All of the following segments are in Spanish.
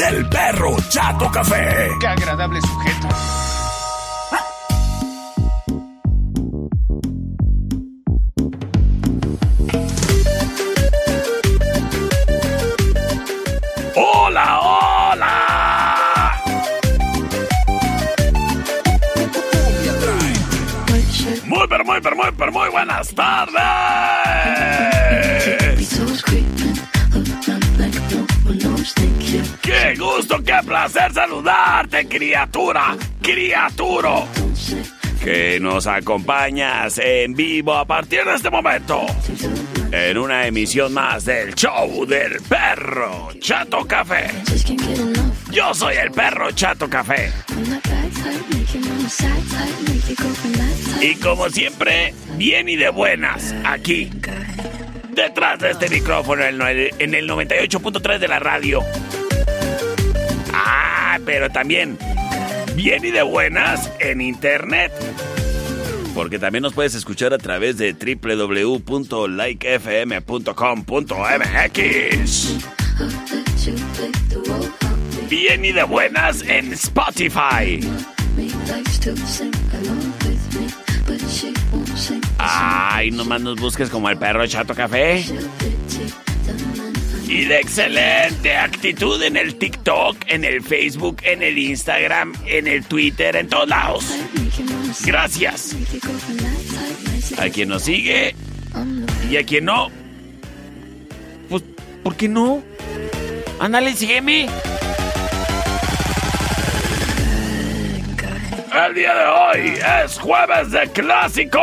del perro Chato Café. Qué agradable sujeto. ¡Hola, hola! Muy, pero muy, pero muy, pero muy buenas tardes. ¡Qué gusto, qué placer saludarte, criatura, criaturo! Que nos acompañas en vivo a partir de este momento. En una emisión más del show del perro Chato Café. Yo soy el perro Chato Café. Y como siempre, bien y de buenas, aquí. Detrás de este micrófono en el, en el 98.3 de la radio. Ah, pero también bien y de buenas en internet. Porque también nos puedes escuchar a través de www.likefm.com.mx. Bien y de buenas en Spotify. Ay, nomás nos busques como el perro Chato Café. Y de excelente actitud en el TikTok, en el Facebook, en el Instagram, en el Twitter, en todos lados. Gracias. A quien nos sigue y a quien no. Pues, ¿por qué no? Ándale, sígueme. El día de hoy es jueves de clásicos.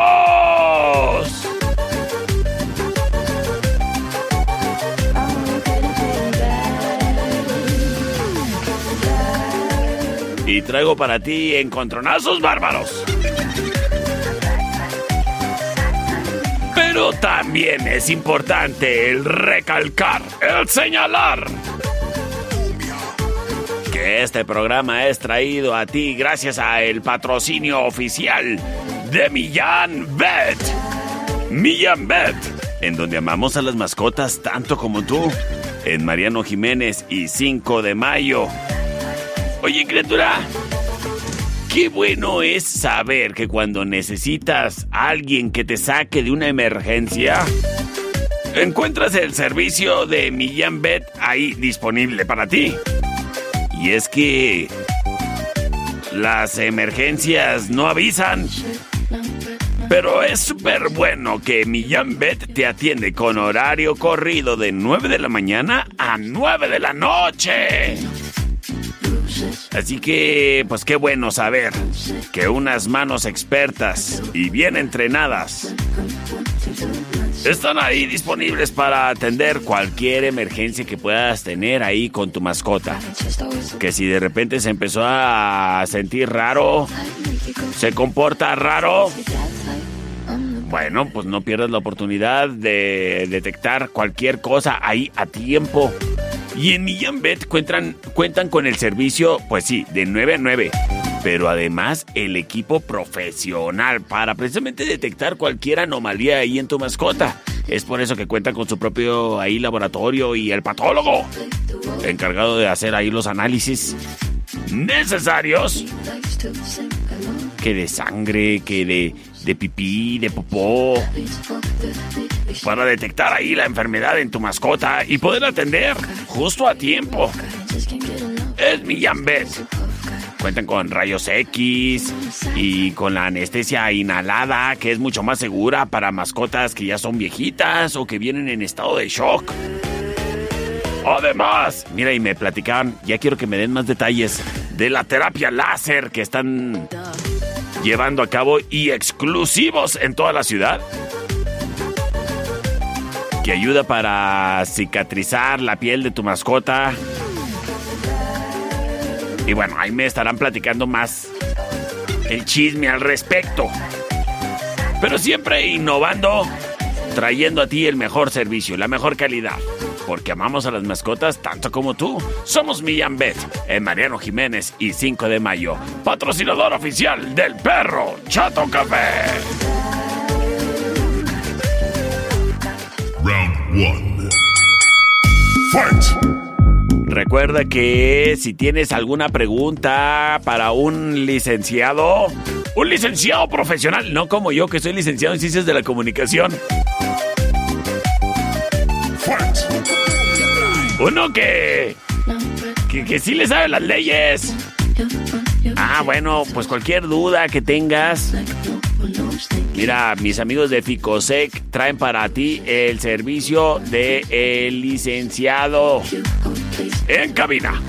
Y traigo para ti encontronazos bárbaros. Pero también es importante el recalcar, el señalar este programa es traído a ti gracias a el patrocinio oficial de Millán Bet. Millán Bet, en donde amamos a las mascotas tanto como tú, en Mariano Jiménez y 5 de Mayo. Oye, criatura, qué bueno es saber que cuando necesitas a alguien que te saque de una emergencia, encuentras el servicio de Millán Bet ahí disponible para ti. Y es que las emergencias no avisan. Pero es súper bueno que Millán Bet te atiende con horario corrido de 9 de la mañana a 9 de la noche. Así que, pues qué bueno saber que unas manos expertas y bien entrenadas están ahí disponibles para atender cualquier emergencia que puedas tener ahí con tu mascota. Que si de repente se empezó a sentir raro, se comporta raro, bueno, pues no pierdas la oportunidad de detectar cualquier cosa ahí a tiempo. Y en Millán Bet cuentan, cuentan con el servicio, pues sí, de 9 a 9. Pero además el equipo profesional para precisamente detectar cualquier anomalía ahí en tu mascota. Es por eso que cuentan con su propio ahí laboratorio y el patólogo. Encargado de hacer ahí los análisis necesarios. Que de sangre, que de, de pipí, de popó. Para detectar ahí la enfermedad en tu mascota y poder atender justo a tiempo. Es Millán Bet. Cuentan con rayos X y con la anestesia inhalada, que es mucho más segura para mascotas que ya son viejitas o que vienen en estado de shock. Además, mira, y me platicaban, ya quiero que me den más detalles de la terapia láser que están llevando a cabo y exclusivos en toda la ciudad. Que ayuda para cicatrizar la piel de tu mascota. Y bueno, ahí me estarán platicando más el chisme al respecto. Pero siempre innovando, trayendo a ti el mejor servicio, la mejor calidad porque amamos a las mascotas tanto como tú. Somos Millán Bet, en Mariano Jiménez y 5 de mayo, patrocinador oficial del perro Chato Café. Round 1. Fight. Recuerda que si tienes alguna pregunta para un licenciado, un licenciado profesional, no como yo que soy licenciado en ciencias de la comunicación. Uno que, que, que sí le sabe las leyes. Ah, bueno, pues cualquier duda que tengas. Mira, mis amigos de Ficosec traen para ti el servicio de el licenciado en cabina.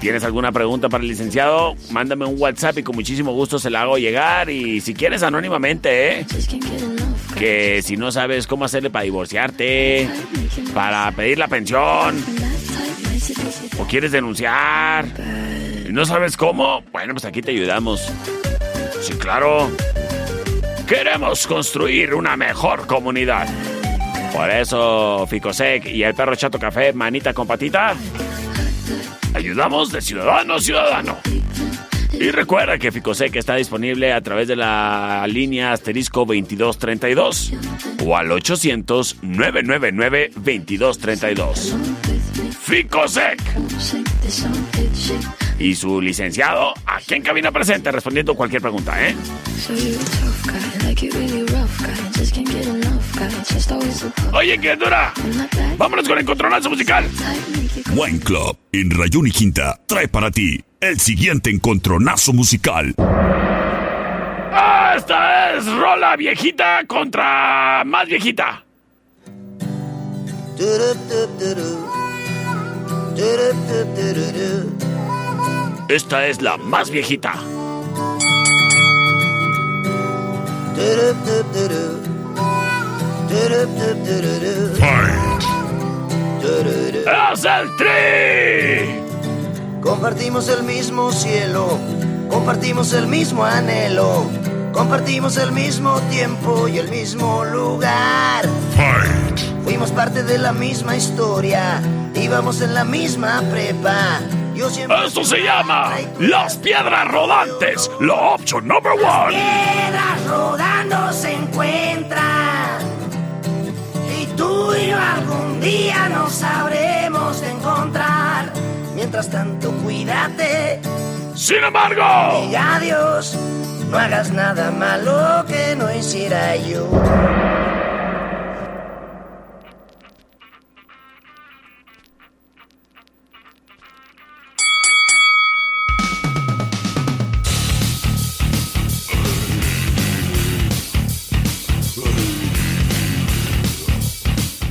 ¿Tienes alguna pregunta para el licenciado? Mándame un WhatsApp y con muchísimo gusto se la hago llegar. Y si quieres anónimamente, ¿eh? Que si no sabes cómo hacerle para divorciarte, para pedir la pensión, o quieres denunciar, y no sabes cómo, bueno, pues aquí te ayudamos. Sí, claro. Queremos construir una mejor comunidad. Por eso, Ficosec y el perro Chato Café, manita con patita, ayudamos de ciudadano a ciudadano. Y recuerda que Ficosec está disponible a través de la línea asterisco 2232 o al 800-999-2232. Ficosec. Y su licenciado aquí en cabina presente respondiendo cualquier pregunta, ¿eh? Oye, criatura, vámonos con el encontronazo musical. Wine Club en Rayón y Quinta trae para ti el siguiente encontronazo musical. Esta es rola viejita contra más viejita. Esta es la más viejita. Fight. ¡Es el tri! Compartimos el mismo cielo, compartimos el mismo anhelo, compartimos el mismo tiempo y el mismo lugar. Fight. Fuimos parte de la misma historia, íbamos en la misma prepa. Esto se llama Las Piedras Rodantes, la option number one. Piedras rodando se encuentran y tú y yo algún día nos sabremos encontrar. Mientras tanto, cuídate Sin embargo, y adiós. No hagas nada malo que no hiciera yo.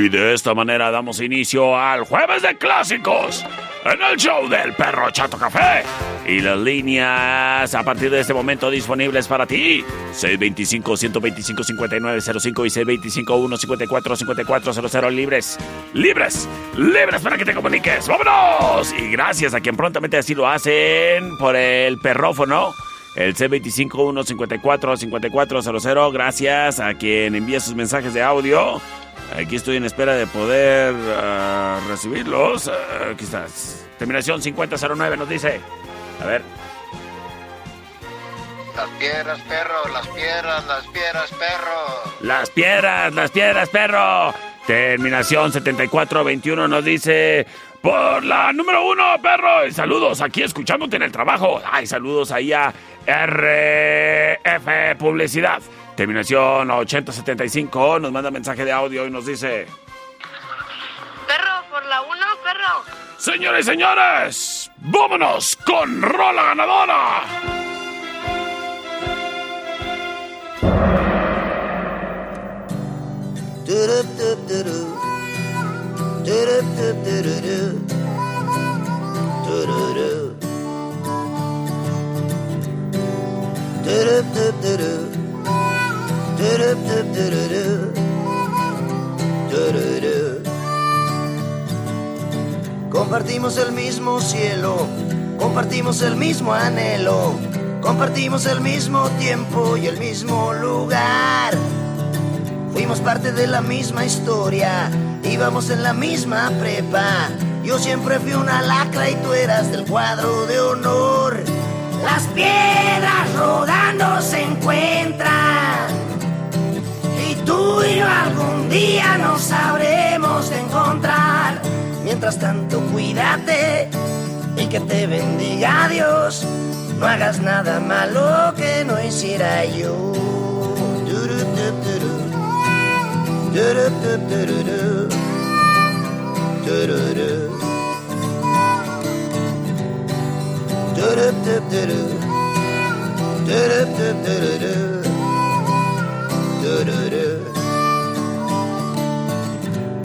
Y de esta manera damos inicio al Jueves de Clásicos en el show del Perro Chato Café. Y las líneas a partir de este momento disponibles para ti. 625-125-5905 y 625-154-5400 libres. Libres. Libres para que te comuniques. ¡Vámonos! Y gracias a quien prontamente así lo hacen por el perrófono. El C25-154-5400. Gracias a quien envía sus mensajes de audio. Aquí estoy en espera de poder ah, recibirlos. Ah, aquí estás. Terminación 5009 nos dice. A ver. Las piedras, perro, las piedras, las piedras, perro. Las piedras, las piedras, perro. Terminación 7421 nos dice. Por la número uno, perro. Y saludos aquí escuchándote en el trabajo. Ay, saludos ahí a RF Publicidad. Terminación 8075 nos manda mensaje de audio y nos dice... Perro, por la 1, perro. Señores y señores, vámonos con Rola Ganadora. Compartimos el mismo cielo, compartimos el mismo anhelo, compartimos el mismo tiempo y el mismo lugar. Fuimos parte de la misma historia, íbamos en la misma prepa. Yo siempre fui una lacra y tú eras del cuadro de honor. Las piedras rodando se encuentran tú y yo algún día nos sabremos encontrar. Mientras tanto, cuídate y que te bendiga Dios. No hagas nada malo que no hiciera yo.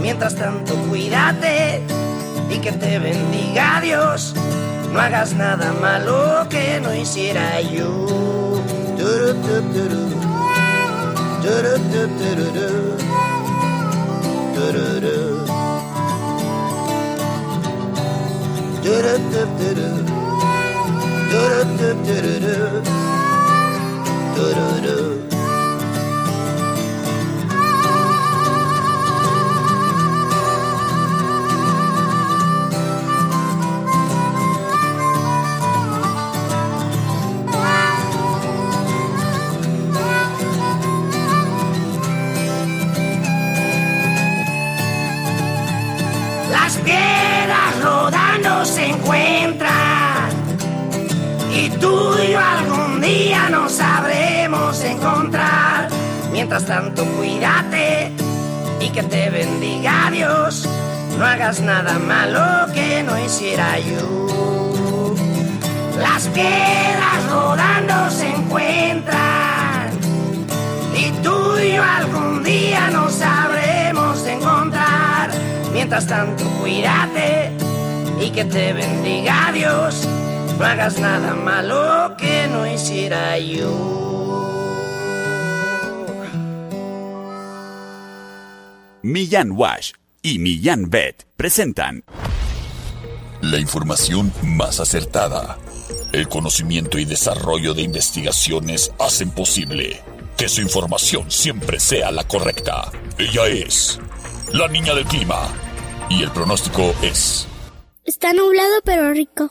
Mientras tanto, cuídate y que te bendiga Dios. No hagas nada malo que no hiciera yo. Tú y algún día nos sabremos encontrar. Mientras tanto, cuídate y que te bendiga Dios. No hagas nada malo que no hiciera yo. Las piedras rodando se encuentran y tú algún día nos sabremos encontrar. Mientras tanto, cuídate y que te bendiga Dios. No hagas nada malo que no hiciera yo. Millán Wash y Millán Bet presentan La información más acertada. El conocimiento y desarrollo de investigaciones hacen posible que su información siempre sea la correcta. Ella es la niña del clima. Y el pronóstico es... Está nublado pero rico.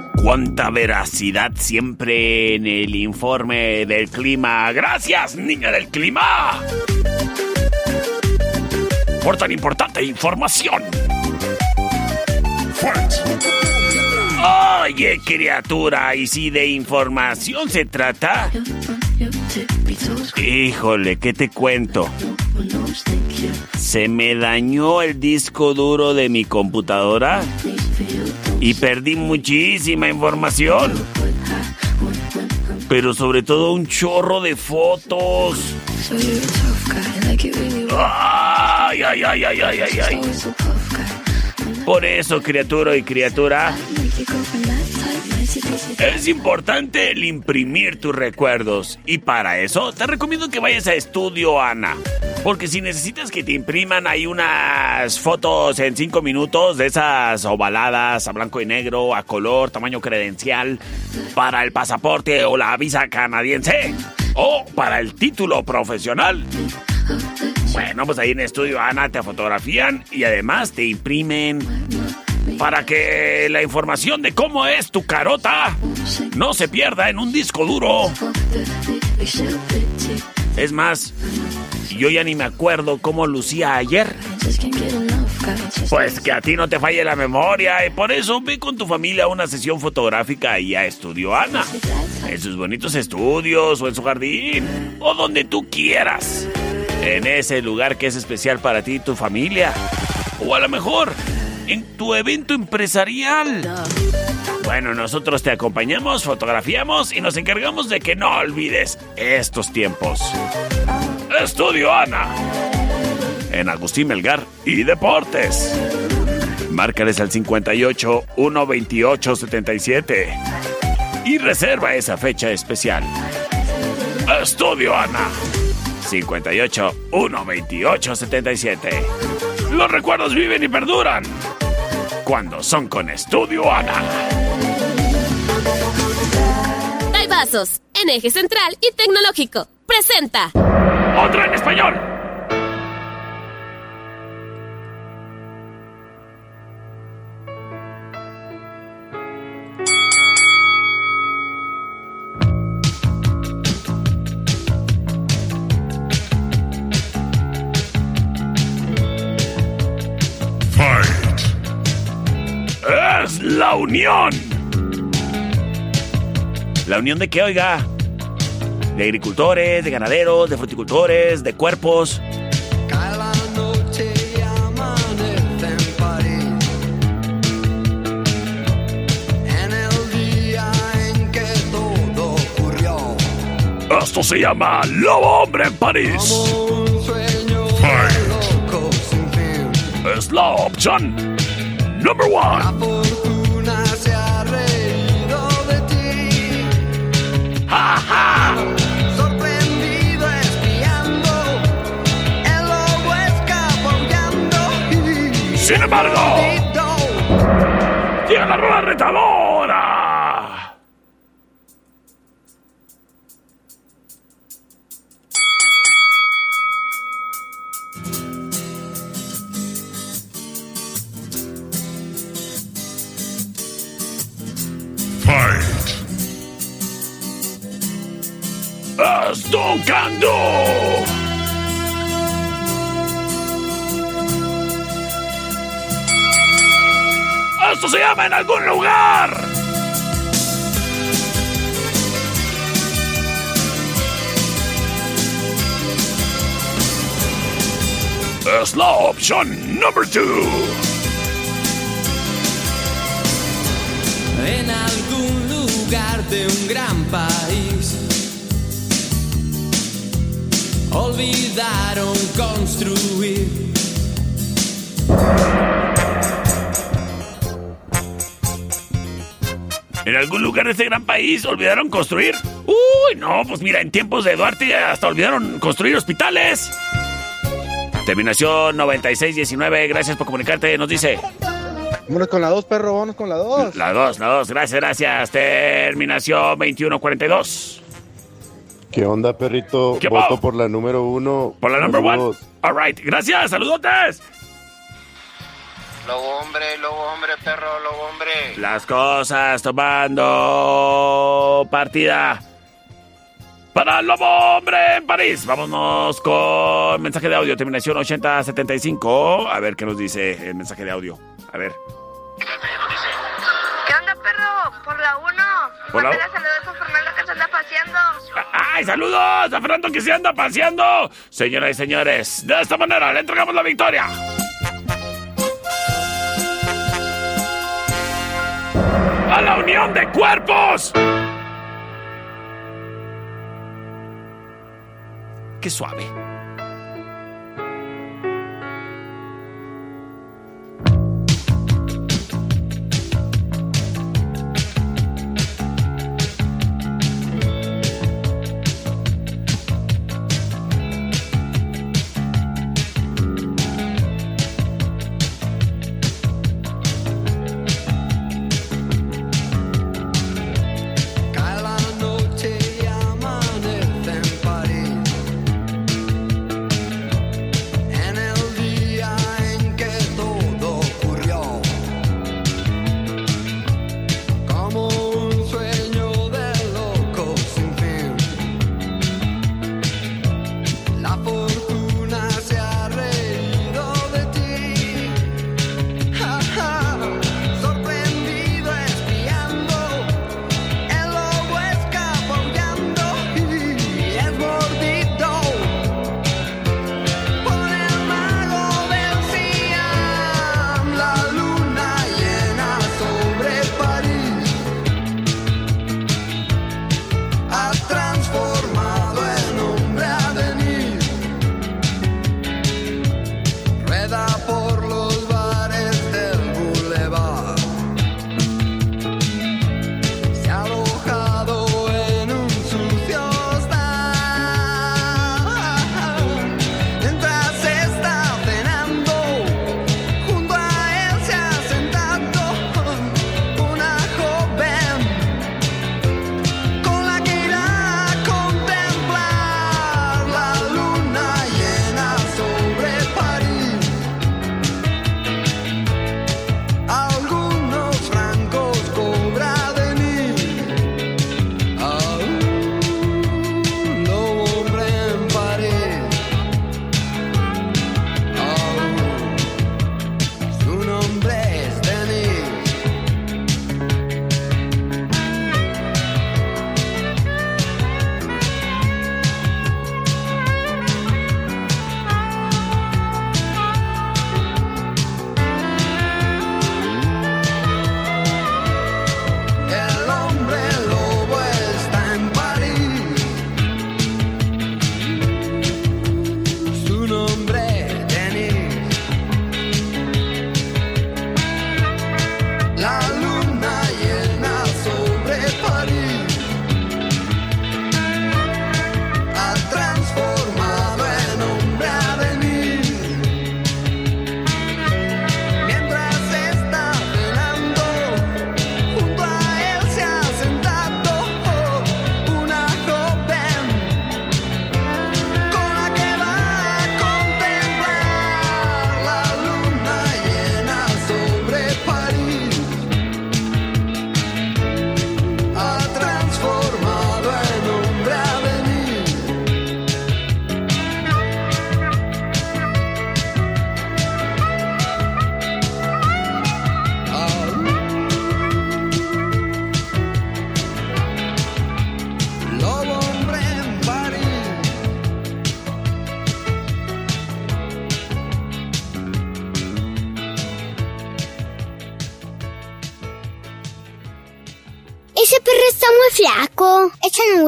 Cuánta veracidad siempre en el informe del clima. Gracias, niña del clima. Por tan importante información. Oye, criatura, ¿y si de información se trata? Híjole, ¿qué te cuento? Se me dañó el disco duro de mi computadora y perdí muchísima información. Pero sobre todo un chorro de fotos. Ay, ay, ay, ay, ay, ay. Por eso, criatura y criatura, es importante el imprimir tus recuerdos. Y para eso te recomiendo que vayas a Estudio Ana. Porque si necesitas que te impriman ahí unas fotos en 5 minutos de esas ovaladas a blanco y negro, a color, tamaño credencial, para el pasaporte o la visa canadiense, o para el título profesional. Bueno, pues ahí en Estudio Ana te fotografían y además te imprimen para que la información de cómo es tu carota no se pierda en un disco duro. Es más, yo ya ni me acuerdo cómo lucía ayer. Pues que a ti no te falle la memoria y por eso ve con tu familia a una sesión fotográfica y a Estudio Ana. En sus bonitos estudios o en su jardín o donde tú quieras. En ese lugar que es especial para ti y tu familia. O a lo mejor en tu evento empresarial. Bueno, nosotros te acompañamos, fotografiamos y nos encargamos de que no olvides estos tiempos. Estudio Ana. En Agustín Melgar y Deportes. Márcales al 58 128 77 y reserva esa fecha especial. Estudio Ana. 58 128 77. Los recuerdos viven y perduran cuando son con Estudio Ana. Vasos, en eje central y tecnológico. Presenta. ¡Otra en español! La unión! ¿La unión de qué, oiga? De agricultores, de ganaderos, de fruticultores, de cuerpos. Cada noche amanece en París. En el día en que todo ocurrió. Esto se llama Lobo Hombre en París. Como un sueño Fight. loco sin fin. Es la opción number one. Sin embargo, llega la rueda retadora. Fight. ¡Estocando! ¡Esto se llama en algún lugar! Es la opción number two. en algún lugar de un gran país. Olvidaron construir. En algún lugar de este gran país olvidaron construir. Uy, no, pues mira, en tiempos de Duarte hasta olvidaron construir hospitales. Terminación 9619, gracias por comunicarte, nos dice. Vámonos con la 2, perro, vámonos con la 2. La 2, la 2, gracias, gracias. Terminación 2142. ¿Qué onda, perrito? ¿Qué Voto por la número uno. Por la one. Saludos. All right. Gracias. Saludotes. Lobo hombre, lobo hombre, perro, lobo hombre. Las cosas tomando partida. Para el Lobo Hombre en París. Vámonos con mensaje de audio, terminación 8075. A ver qué nos dice el mensaje de audio. A ver. ¿Qué onda, perro? Por la 1. Por la Mándale saludos a Fernando que se anda paseando. ¡Ay, saludos! A Fernando que se anda paseando. Señoras y señores, de esta manera le entregamos la victoria. La unión de cuerpos. Qué suave.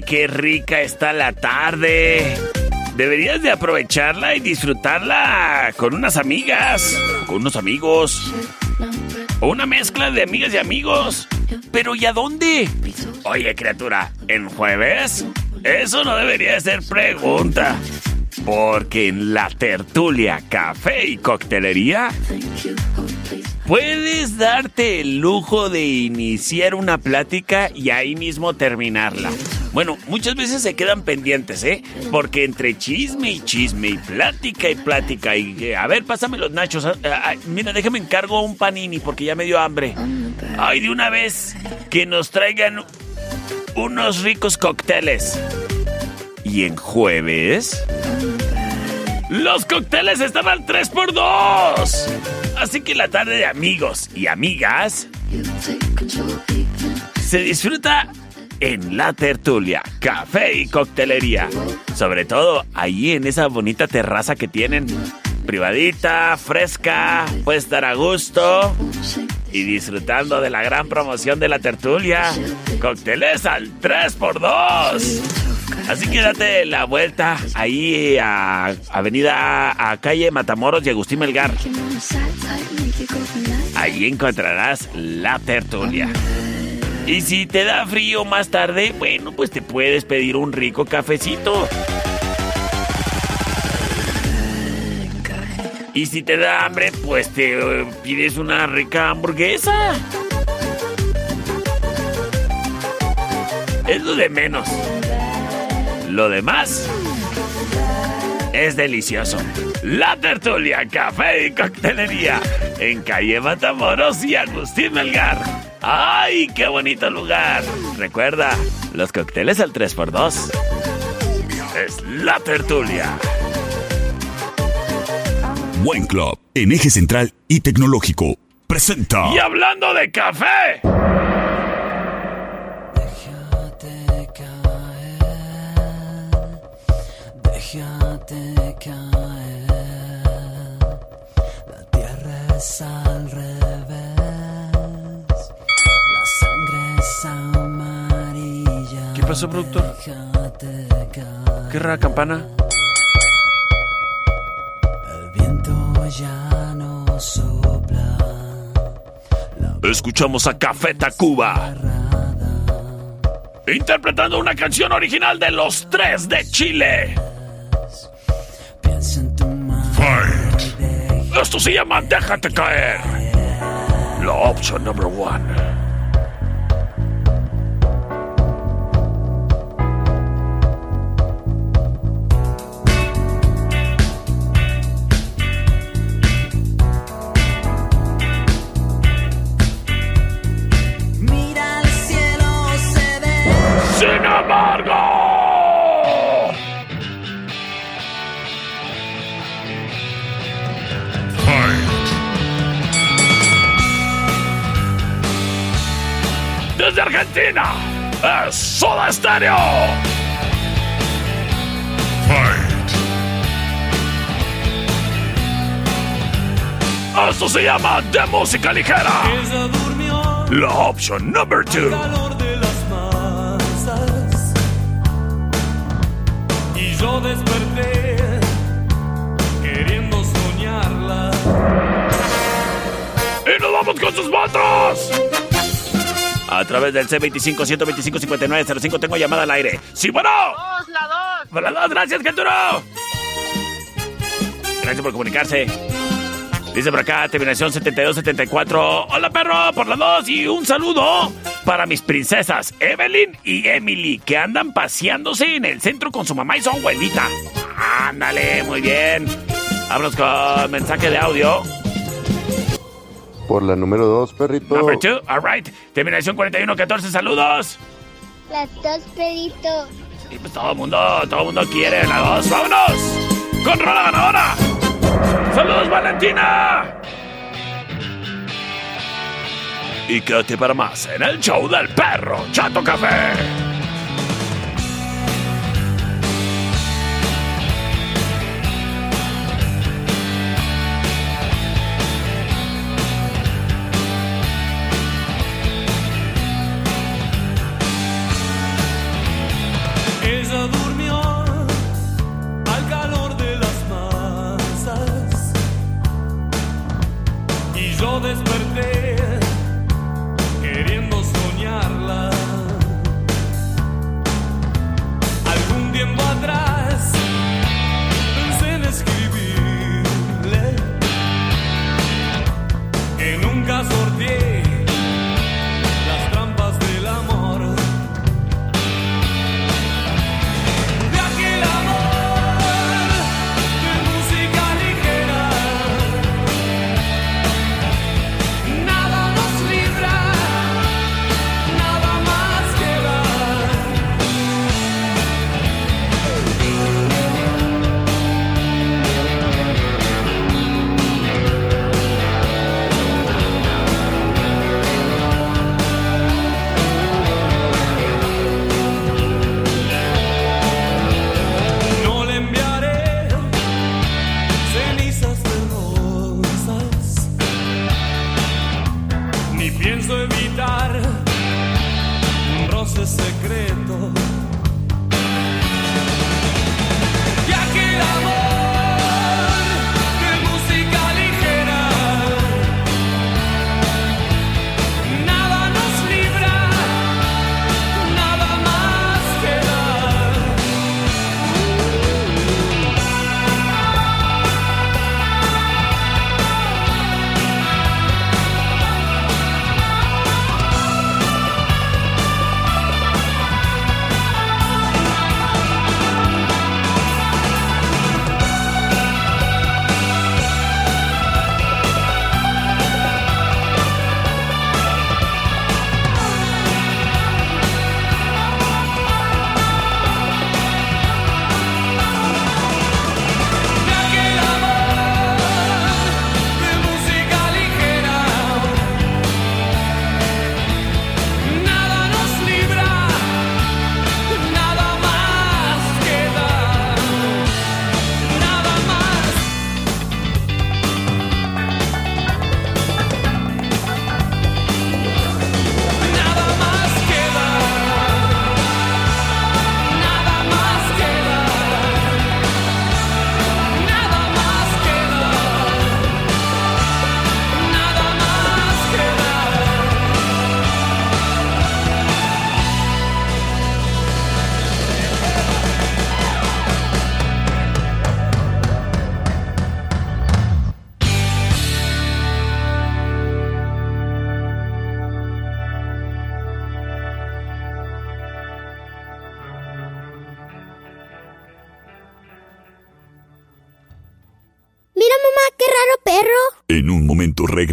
Qué rica está la tarde. Deberías de aprovecharla y disfrutarla con unas amigas, con unos amigos. O una mezcla de amigas y amigos. Pero ¿y a dónde? Oye, criatura, ¿en jueves? Eso no debería ser pregunta. Porque en la tertulia, café y coctelería puedes darte el lujo de iniciar una plática y ahí mismo terminarla. Bueno, muchas veces se quedan pendientes, ¿eh? Porque entre chisme y chisme y plática y plática y... a ver, pásame los nachos. ah, ah, mira, déjame encargo un panini porque ya me dio hambre. Ay, de una vez que nos traigan unos ricos cócteles. Y en jueves... Los cócteles están al 3x2. Así que la tarde de amigos y amigas se disfruta en la tertulia, café y coctelería. Sobre todo ahí en esa bonita terraza que tienen. Privadita, fresca, puedes estar a gusto y disfrutando de la gran promoción de la tertulia. Cócteles al 3x2. Así que date la vuelta ahí a Avenida a calle Matamoros y Agustín Melgar. Ahí encontrarás la tertulia. Y si te da frío más tarde, bueno, pues te puedes pedir un rico cafecito. Y si te da hambre, pues te eh, pides una rica hamburguesa. Es lo de menos. Lo demás es delicioso. La tertulia, café y coctelería en calle Matamoros y Agustín Melgar. ¡Ay, qué bonito lugar! Recuerda, los cócteles al 3x2. Es la tertulia. Buen Club, en eje central y tecnológico, presenta. Y hablando de café. Caer, la tierra es al revés, la sangre es amarilla. ¿Qué pasó, productor? ¿Qué rara campana? el viento ya no sopla. Escuchamos a Café Tacuba. Interpretando una canción original de los tres de Chile. Esto se llama Déjate caer. La opción number one. Argentina, es Soda Stereo. Esto se llama de música ligera. La opción number two. Y yo desperté queriendo soñarla. Y nos vamos con sus votos. A través del C25-125-5905 tengo llamada al aire. ¡Sí, bueno! Dos, la dos. ¡Por las dos! ¡Gracias, Genturo! Gracias por comunicarse. Dice por acá, terminación 7274. Hola, perro, por las dos. Y un saludo para mis princesas, Evelyn y Emily, que andan paseándose en el centro con su mamá y su abuelita. Ándale, muy bien. Vámonos con mensaje de audio. Por la número dos, perrito. Number two, all right. Terminación 4114, saludos. Las dos, Pedrito. Y pues todo el mundo, todo el mundo quiere la dos. ¡Vámonos! ¡Con rola ganadora! ¡Saludos, Valentina! Y quédate para más en el show del perro Chato Café.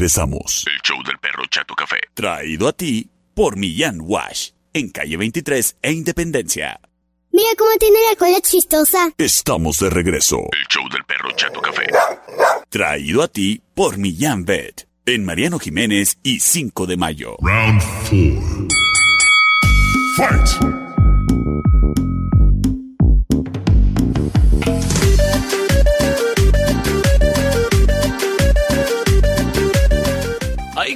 Regresamos. El show del perro Chato Café. Traído a ti por Millán Wash. En calle 23 e Independencia. Mira cómo tiene la cola chistosa. Estamos de regreso. El show del perro Chato Café. Traído a ti por Millán Vet. En Mariano Jiménez y 5 de mayo. Round 4. Fight!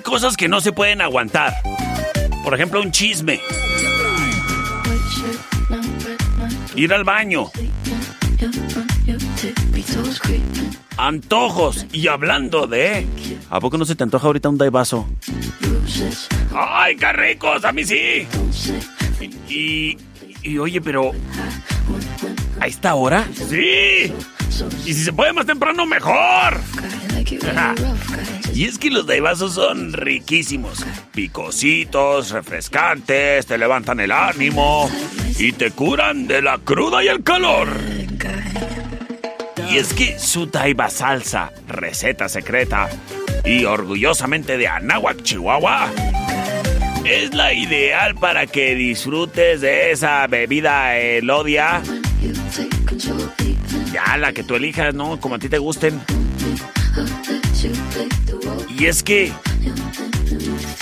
Cosas que no se pueden aguantar. Por ejemplo, un chisme. Ir al baño. Antojos. Y hablando de... ¿A poco no se te antoja ahorita un daivaso? ¡Ay, qué ricos! ¡A mí sí! Y... Y oye, pero... ¿A esta hora? ¡Sí! Y si se puede más temprano, mejor. Y es que los daivasos son riquísimos. Picositos, refrescantes, te levantan el ánimo y te curan de la cruda y el calor. Y es que su daiva salsa, receta secreta y orgullosamente de Anáhuac, Chihuahua, es la ideal para que disfrutes de esa bebida elodia. Ya, la que tú elijas, ¿no? Como a ti te gusten. Y es que,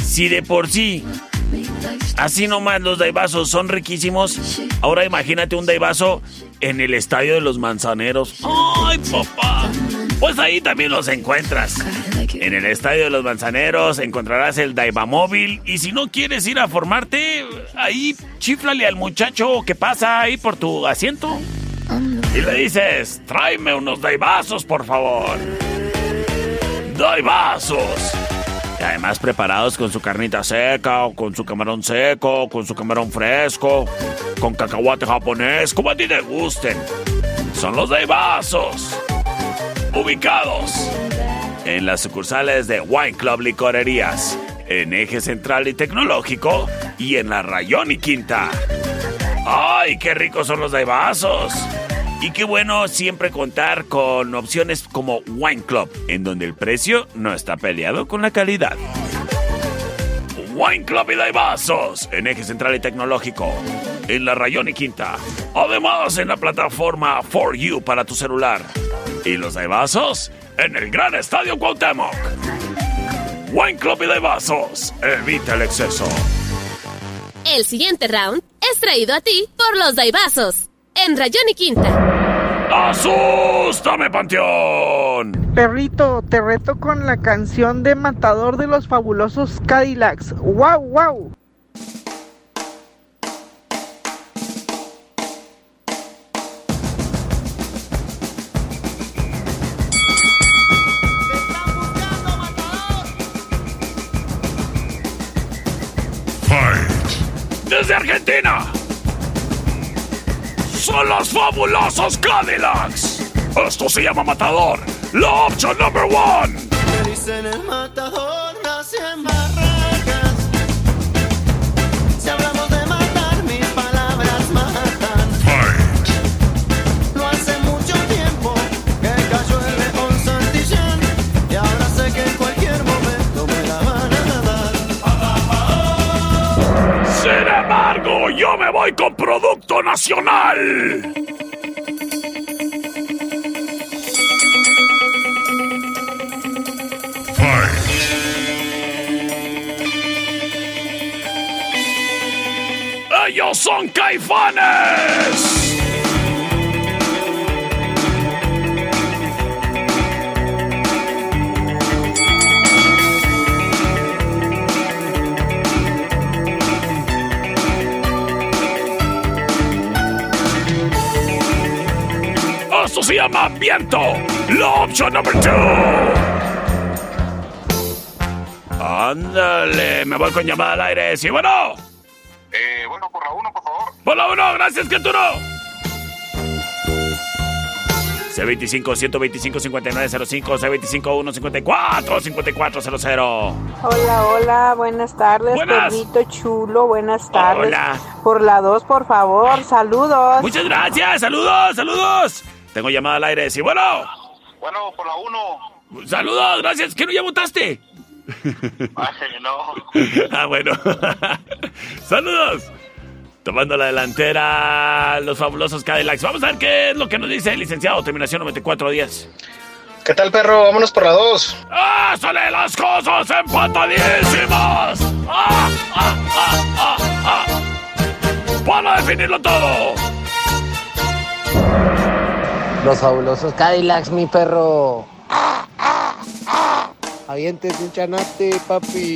si de por sí, así nomás los daivasos son riquísimos, ahora imagínate un daivaso en el estadio de los manzaneros. ¡Ay, papá! Pues ahí también los encuentras. En el estadio de los manzaneros encontrarás el Daivamóvil y si no quieres ir a formarte, ahí chiflale al muchacho que pasa ahí por tu asiento. Y le dices, tráeme unos daibazos, por favor. Daibazos. Y además preparados con su carnita seca, o con su camarón seco, con su camarón fresco, con cacahuate japonés, como a ti te gusten. Son los daibazos. Ubicados en las sucursales de Wine Club Licorerías, en Eje Central y Tecnológico y en la Rayón y Quinta. ¡Ay, qué ricos son los daibazos! Y qué bueno siempre contar con opciones como Wine Club, en donde el precio no está peleado con la calidad. Wine Club y Daibazos, en Eje Central y Tecnológico, en la Rayón y Quinta. Además, en la plataforma For You para tu celular. Y los Daibazos, en el Gran Estadio Cuauhtémoc. Wine Club y Daibazos, evita el exceso. El siguiente round es traído a ti por los Daibazos. En Rayón y Quinta. ¡Asústame, Panteón! Perrito, te reto con la canción de Matador de los Fabulosos Cadillacs. ¡Wow, wow! Fight! Desde Argentina. Son los fabulosos Cadillacs. Esto se llama Matador. La opción number one. Me voy con Producto Nacional. ¡Ellos son caifanes! Esto se llama Viento. La opción number two. Ándale, me voy con llamada al aire. Sí, bueno. Eh, bueno, por la uno, por favor. Por la uno, gracias, criatura. C25 125 5905 C25 154 5400 Hola, hola, buenas tardes, Buenas. perrito chulo, buenas tardes. Hola. Por la 2, por favor, saludos. Muchas gracias, saludos, saludos. Tengo llamada al aire, sí, bueno. Bueno, por la uno. Saludos, gracias. ¿Que no ya votaste? no. ah, bueno. Saludos. Tomando la delantera, los fabulosos Cadillacs. Vamos a ver qué es lo que nos dice el licenciado. Terminación 9410. ¿Qué tal, perro? Vámonos por la 2. ¡Ah! ¡Sale las cosas empatadísimas! ¡Ah! ¡Ah! ¡Ah! ¡Ah! ¡Ah! ¡Para definirlo todo! Los fabulosos Cadillacs, mi perro. Avientes un chanate, papi.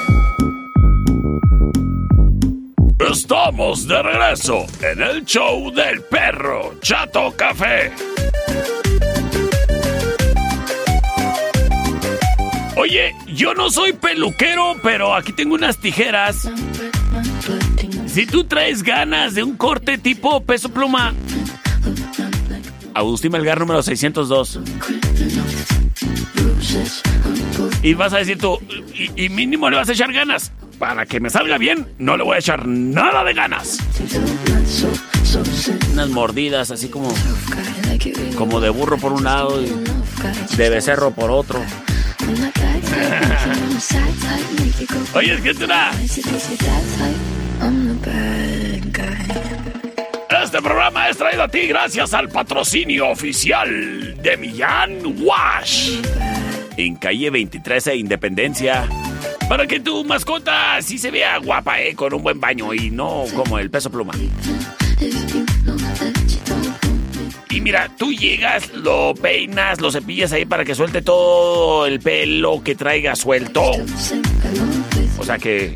Estamos de regreso en el show del perro Chato Café. Oye, yo no soy peluquero, pero aquí tengo unas tijeras. Si tú traes ganas de un corte tipo peso pluma, Agustín Melgar número 602. Y vas a decir tú, y, mínimo le vas a echar ganas. Para que me salga bien, no le voy a echar nada de ganas. Unas mordidas así como. Como de burro por un lado y de becerro por otro. Oye, que será. Este programa es traído a ti gracias al patrocinio oficial de Millán Wash. En calle 23 e Independencia. Para que tu mascota sí se vea guapa, ¿eh? Con un buen baño y no como el peso pluma. Y mira, tú llegas, lo peinas, lo cepillas ahí para que suelte todo el pelo que traiga suelto. O sea que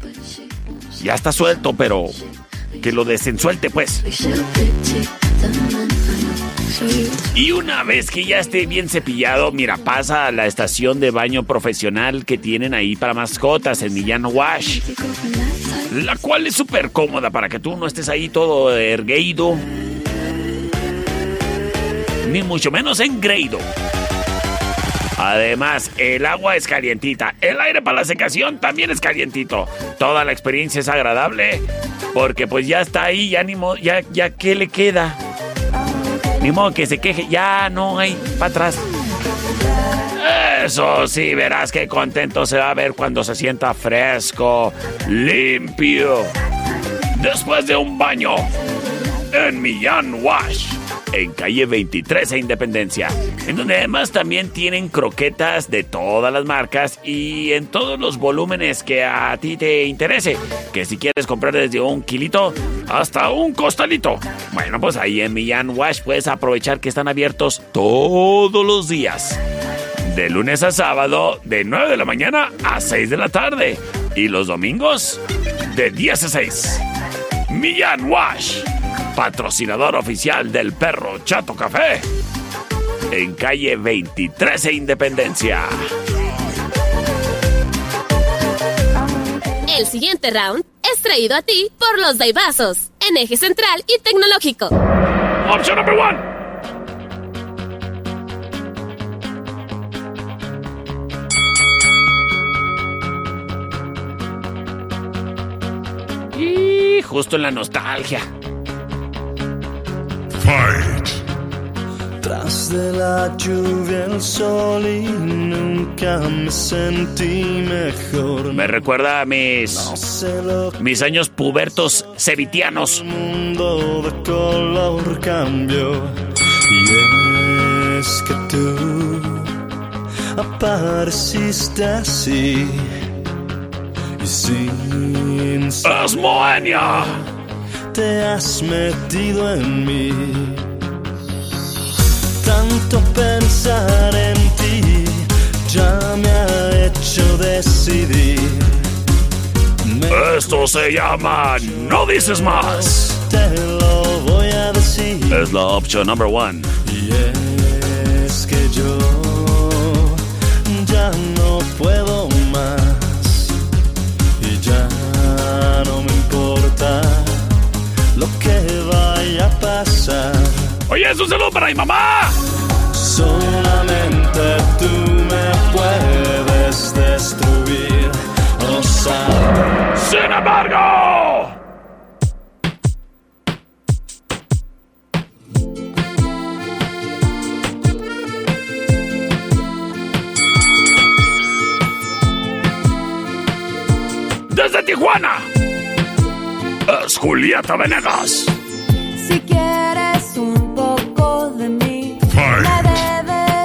ya está suelto, pero que lo desensuelte, pues. Y una vez que ya esté bien cepillado, mira, pasa a la estación de baño profesional que tienen ahí para mascotas en Millán Wash. La cual es súper cómoda para que tú no estés ahí todo ergueido. Ni mucho menos engreído. Además, el agua es calientita. El aire para la secación también es calientito. Toda la experiencia es agradable. Porque pues ya está ahí, ya ni ya, ya qué le queda. Ni modo que se queje, ya no hay para atrás. Eso sí, verás qué contento se va a ver cuando se sienta fresco, limpio. Después de un baño en Millán Wash, en calle 23 e Independencia, en donde además también tienen croquetas de todas las marcas y en todos los volúmenes que a ti te interese. Que si quieres comprar desde un kilito hasta un costalito. Bueno, pues ahí en Millán Wash puedes aprovechar que están abiertos todos los días. De lunes a sábado, de 9 de la mañana a 6 de la tarde. Y los domingos, de 10 a 6. Millán Wash, patrocinador oficial del perro Chato Café. En calle 23 e Independencia. El siguiente round es traído a ti por los Daibazos, en eje central y tecnológico. Opción number one. Y justo en la nostalgia. Fight! Tras de la lluvia el sol y nunca me sentí mejor. Me recuerda a mis. mis años pubertos cevitianos. El mundo de color cambió y es que tú apareciste así y sin ¡Es Moenia! Te has metido en mí. Tanto pensar en ti ya me ha hecho decidir. Esto se llama No dices más. Te lo voy a decir. Es la opción number one. Y es que yo ya no puedo más. Y ya no me importa lo que vaya a pasar. Oye, es un saludo para mi mamá. Solamente tú me puedes destruir. O sabes. Sin embargo. Julieta Venegas. Si quieres un poco de mí, me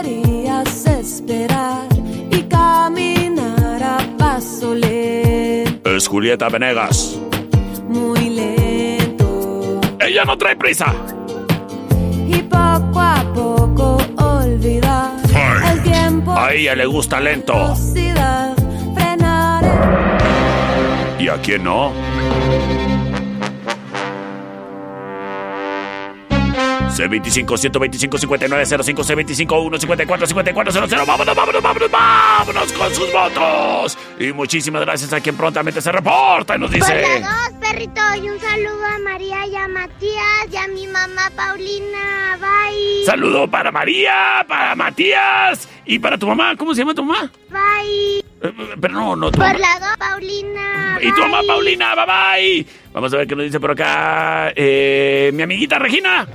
deberías esperar y caminar a paso lento, Es Julieta Venegas. muy lento. Ella no trae prisa. Y poco a poco olvidar el tiempo. A ella le gusta lento. frenar ¿Y a quién no? C25 125 59 05 C25 1 54 54 00 Vámonos, vámonos, vámonos, vámonos con sus votos. Y muchísimas gracias a quien prontamente se reporta y nos Por dice. la dos, perrito, y un saludo a María y a Matías y a mi mamá Paulina. Bye. Saludo para María, para Matías y para tu mamá. ¿Cómo se llama tu mamá? Bye. Eh, Pero no, no tu Por mamá. la dos, Paulina. Y tu mamá. Paulina, bye bye. Vamos a ver qué nos dice por acá. eh, mi amiguita Regina.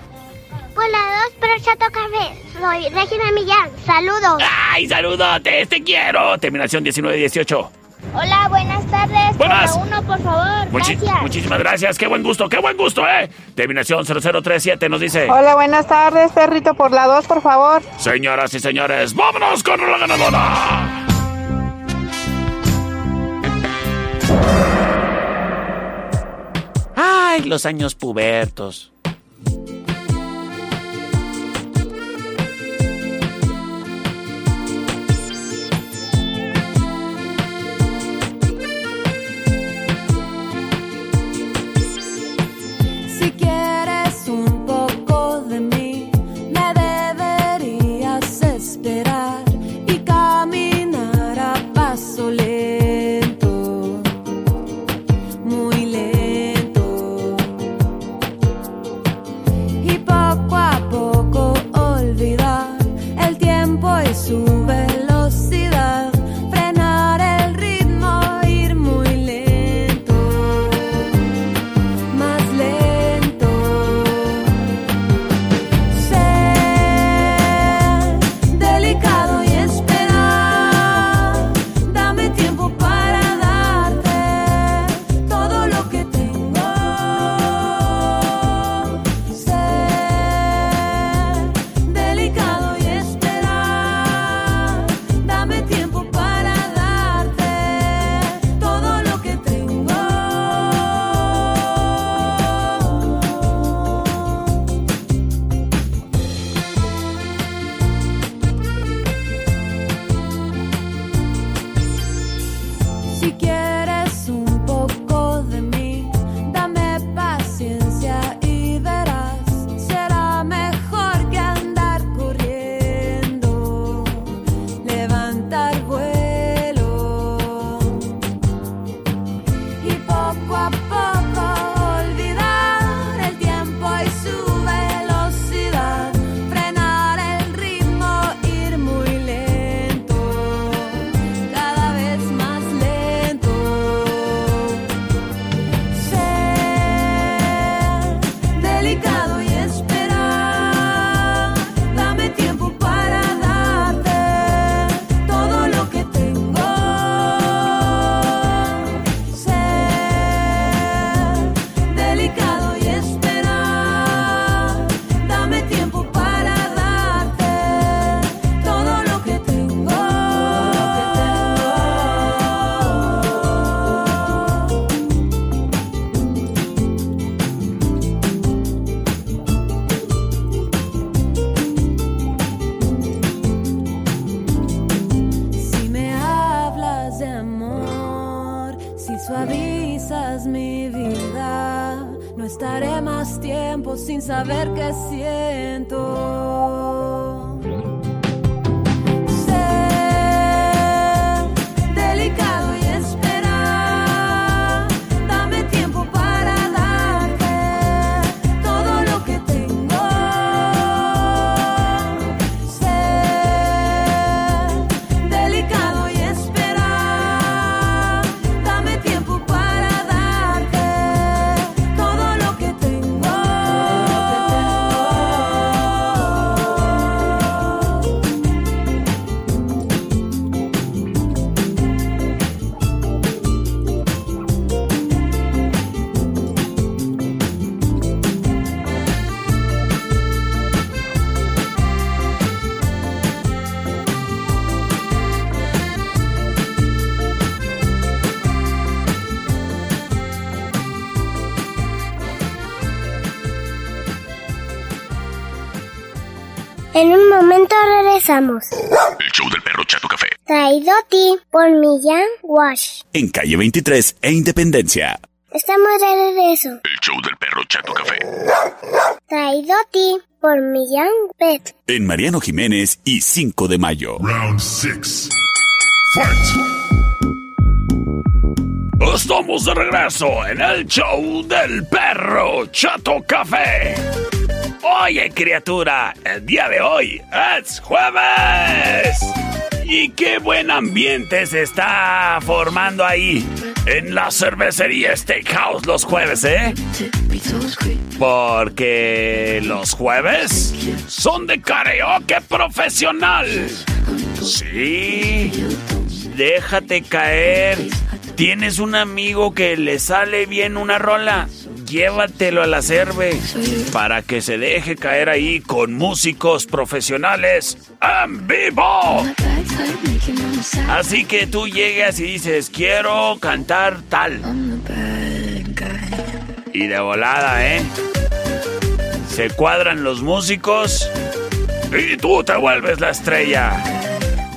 Por la dos, pero Chato Café. Soy Regina Millán. Saludos. ¡Ay, saludotes! ¡Te quiero! Terminación 1918. Hola, buenas tardes. Buenas. Por la uno, por favor. Muchi- Gracias. muchísimas gracias. ¡Qué buen gusto! ¡Qué buen gusto, eh! Terminación 0037 nos dice. Hola, buenas tardes, perrito, por la 2, por favor. Señoras y señores, vámonos con la ganadora. Ay, los años pubertos. Paso siento. El show del perro Chato Café. Traído a ti por Millán Wash. En calle 23 e Independencia. Estamos de regreso. El show del perro Chato Café. Traído a ti por Millán Pet. En Mariano Jiménez y 5 de mayo. Round 6. Fight! Estamos de regreso en el show del perro Chato Café. Oye, criatura, el día de hoy es jueves. Y qué buen ambiente se está formando ahí en la cervecería Steakhouse los jueves, ¿eh? Porque los jueves son de karaoke profesional. Sí, déjate caer. ¿Tienes un amigo que le sale bien una rola? Llévatelo a la cerve para que se deje caer ahí con músicos profesionales en vivo. Así que tú llegas y dices, quiero cantar tal. Y de volada, ¿eh? Se cuadran los músicos y tú te vuelves la estrella.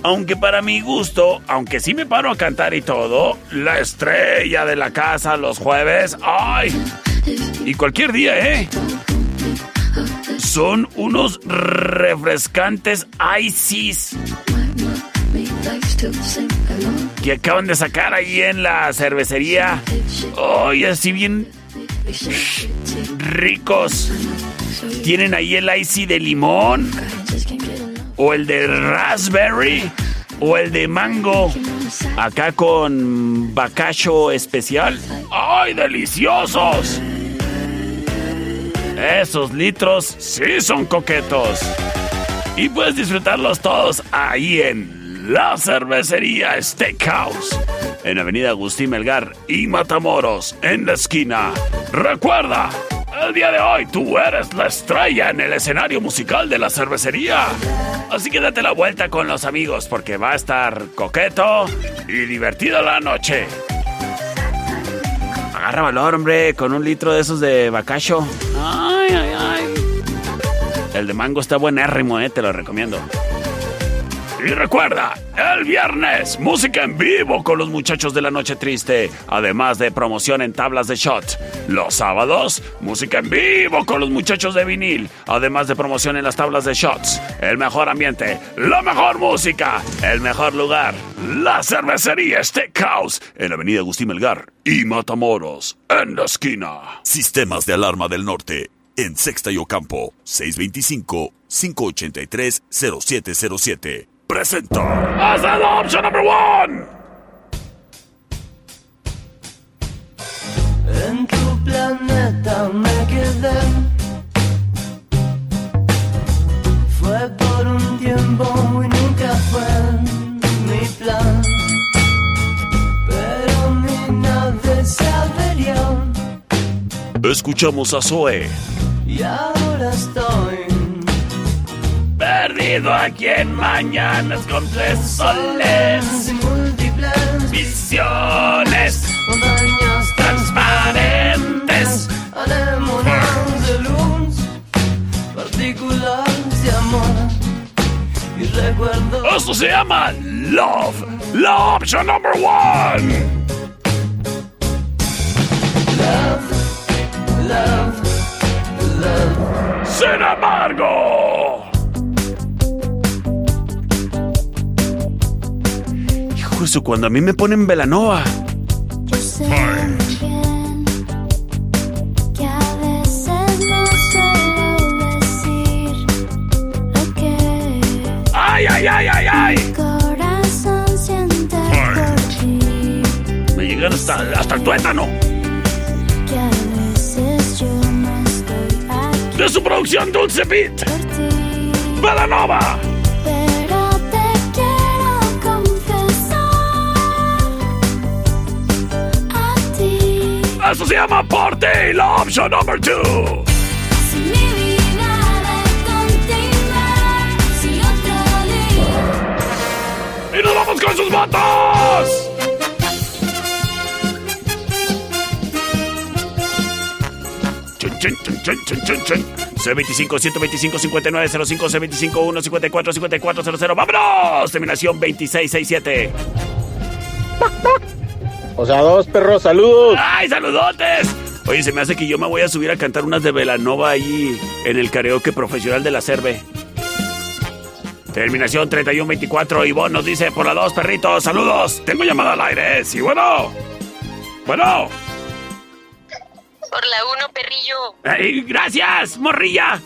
Aunque para mi gusto, aunque sí me paro a cantar y todo, la estrella de la casa los jueves, ¡ay! Y cualquier día, ¿eh? Son unos refrescantes ices que acaban de sacar ahí en la cervecería. ¡Ay, así bien ricos! Tienen ahí el icy de limón o el de raspberry o el de mango. Acá con bacacho especial. ¡Ay, deliciosos! Esos litros sí son coquetos. Y puedes disfrutarlos todos ahí en la cervecería Steakhouse. En Avenida Agustín Melgar y Matamoros, en la esquina. Recuerda, el día de hoy tú eres la estrella en el escenario musical de la cervecería. Así que date la vuelta con los amigos porque va a estar coqueto y divertido la noche. Agarra valor, hombre, con un litro de esos de bacacho. Ay. El de mango está buenérrimo, eh, te lo recomiendo. Y recuerda, el viernes, música en vivo con los muchachos de la Noche Triste, además de promoción en tablas de shot. Los sábados, música en vivo con los muchachos de vinil, además de promoción en las tablas de shots. El mejor ambiente, la mejor música, el mejor lugar, la cervecería Steakhouse, en Avenida Agustín Melgar y Matamoros, en la esquina. Sistemas de alarma del norte. En Sexta y Ocampo, 625-583-0707. Presenta. As an option number one. En tu planeta me quedé. Fue por un tiempo y Escuchamos a Zoe. y ahora estoy Perdido aquí en mañanas con tres soles. múltiples Visiones montañas transparentes. anémonas de luz, partículas de amor y recuerdo. Esto se llama Love. La option number one. Sin embargo. Hijo, eso cuando a mí me ponen Velanova. Yo sé bien que a veces no suelo decir lo que ¡Ay, ay, ay, ay, ay! mi corazón siente por ti. Me llegan hasta, hasta el tuétano. De su producción Dulce Beat. por ti. Velanova. Pero te quiero confesar a ti. Esto se llama Por ti, la option number two. Si mi vida de continuar, si yo te digo. ¡Y nos vamos con sus votos! Chun, chun, chun, chun, chun, chun, chun. C25 125 5905 C25 154 5400. ¡Vámonos! Terminación 2667. O sea, dos perros, saludos. ¡Ay, saludotes! Oye, se me hace que yo me voy a subir a cantar unas de Velanova ahí en el karaoke profesional de la Cerve. Terminación 3124. Ivonne nos dice por la dos, perritos. Saludos. Tengo llamada al aire. Sí, bueno. Bueno. Por la 1, perrillo. Ay, gracias, morrilla.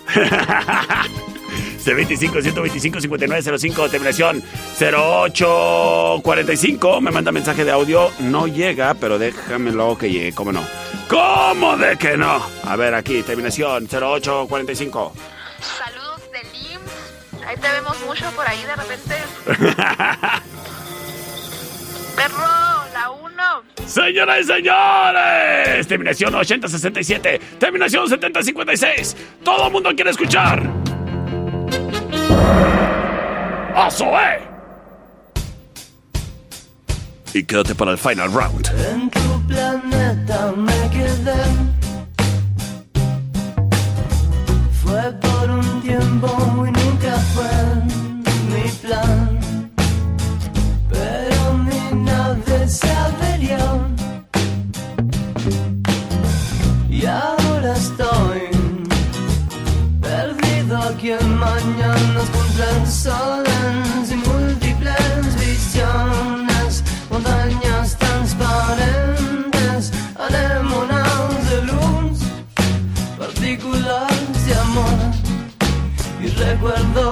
C25 125 5905, terminación 0845. Me manda mensaje de audio. No llega, pero déjamelo que llegue, ¿cómo no? ¿Cómo de que no? A ver, aquí, terminación 0845. Saludos del IMSS. Ahí te vemos mucho por ahí de repente. Señoras y señores, terminación 8067, terminación 7056. Todo el mundo quiere escuchar. ¡A Zoé! Y quédate para el final round. En tu planeta me quedé. Fue por un tiempo contra el sol en sin múltiples visiones, montañas transparentes, anémonas de luz, partículas de amor y recuerdos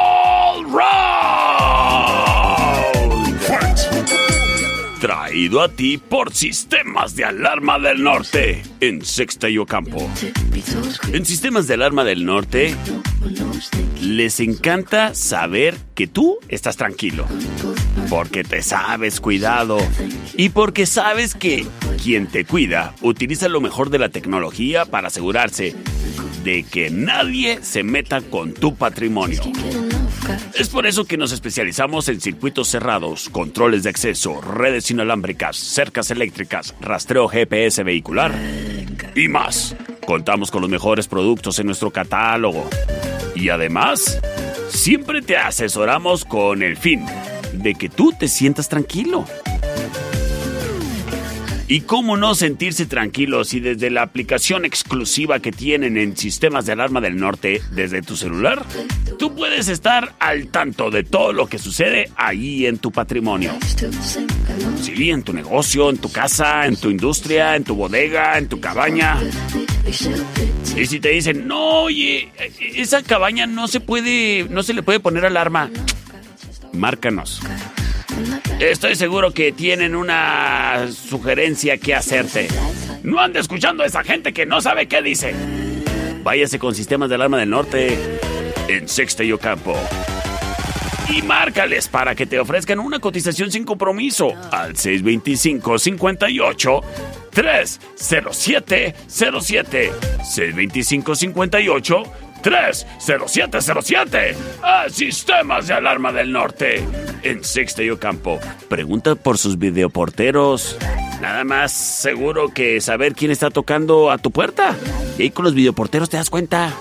Traído a ti por Sistemas de Alarma del Norte en Sexta y Ocampo. En Sistemas de Alarma del Norte les encanta saber que tú estás tranquilo. Porque te sabes cuidado. Y porque sabes que quien te cuida utiliza lo mejor de la tecnología para asegurarse de que nadie se meta con tu patrimonio. Es por eso que nos especializamos en circuitos cerrados, controles de acceso, redes inalámbricas, cercas eléctricas, rastreo GPS vehicular y más. Contamos con los mejores productos en nuestro catálogo. Y además, siempre te asesoramos con el fin de que tú te sientas tranquilo. ¿Y cómo no sentirse tranquilo si desde la aplicación exclusiva que tienen en sistemas de alarma del norte desde tu celular, tú puedes estar al tanto de todo lo que sucede ahí en tu patrimonio? Sí, en tu negocio, en tu casa, en tu industria, en tu bodega, en tu cabaña. Y si te dicen, no, oye, esa cabaña no se puede, no se le puede poner alarma, márcanos. Estoy seguro que tienen una sugerencia que hacerte. No ande escuchando a esa gente que no sabe qué dice. Váyase con sistemas de alarma del norte en Sexta y Ocampo. Y márcales para que te ofrezcan una cotización sin compromiso al 625 58 30707 625 58 30707 a Sistemas de Alarma del Norte en Sexta y Ocampo. Pregunta por sus videoporteros. Nada más seguro que saber quién está tocando a tu puerta. Y ahí con los videoporteros te das cuenta.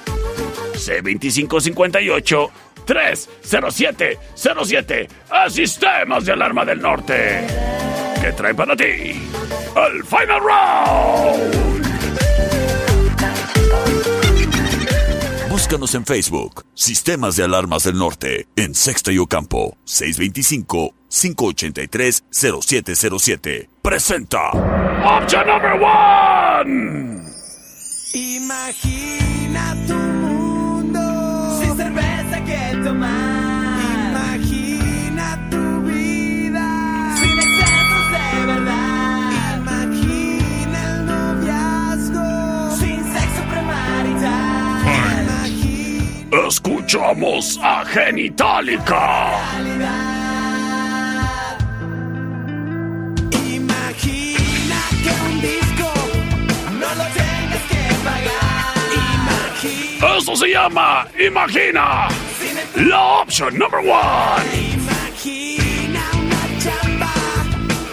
C2558 30707 a Sistemas de Alarma del Norte. Que trae para ti el Final Round. Búscanos en Facebook, Sistemas de Alarmas del Norte, en Sexta y Ocampo, 625-583-0707. Presenta. Option number one. Imagina tu mundo sin cerveza que tomar. Escuchamos a Genitalica. Imagina que un disco no lo tengas que pagar. Imagina. Eso se llama Imagina. La option number one. Imagina una chamba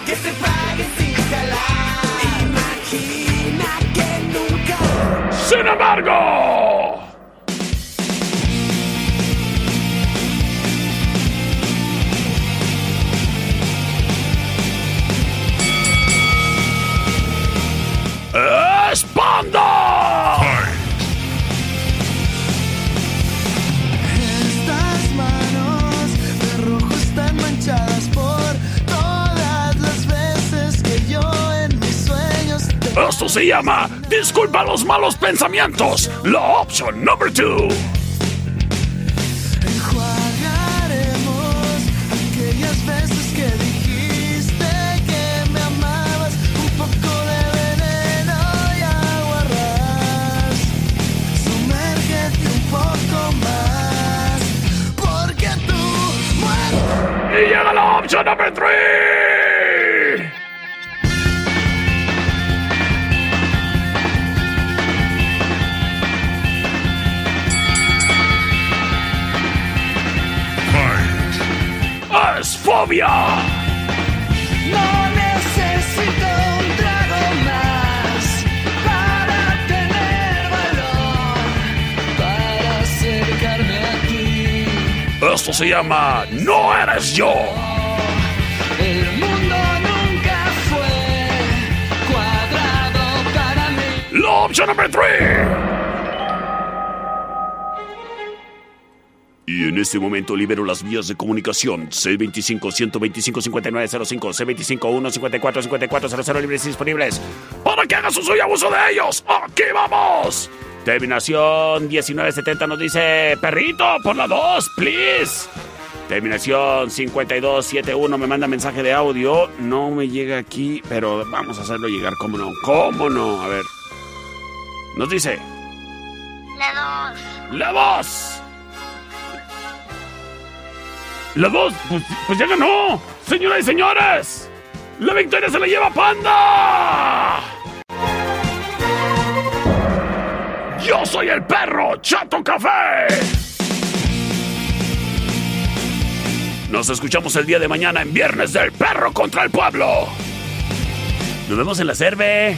que te pague sin jalar. Imagina que nunca. Sin embargo. ¡Esponda! Estas manos de rojo están manchadas por todas las veces que yo en mis sueños. Esto se llama Disculpa los malos pensamientos. La opción número 2. Option number three. Es fobia. No necesito un trago más para tener valor, para acercarme a ti. Esto se llama No eres yo. Option number three. Y en este momento libero las vías de comunicación. C25-125-5905, C25-154-5400 libres y disponibles para que hagas uso y abuso de ellos. ¡Aquí vamos! Terminación 1970 nos dice, perrito, por la 2, please. Terminación 5271 me manda mensaje de audio. No me llega aquí, pero vamos a hacerlo llegar. ¿Cómo no? ¿Cómo no? A ver. Nos dice. La voz. La voz. La voz. Pues, pues ya ganó. Señoras y señores. La victoria se la lleva Panda. Yo soy el perro Chato Café. Nos escuchamos el día de mañana en Viernes del Perro contra el Pueblo. Nos vemos en la Cerve.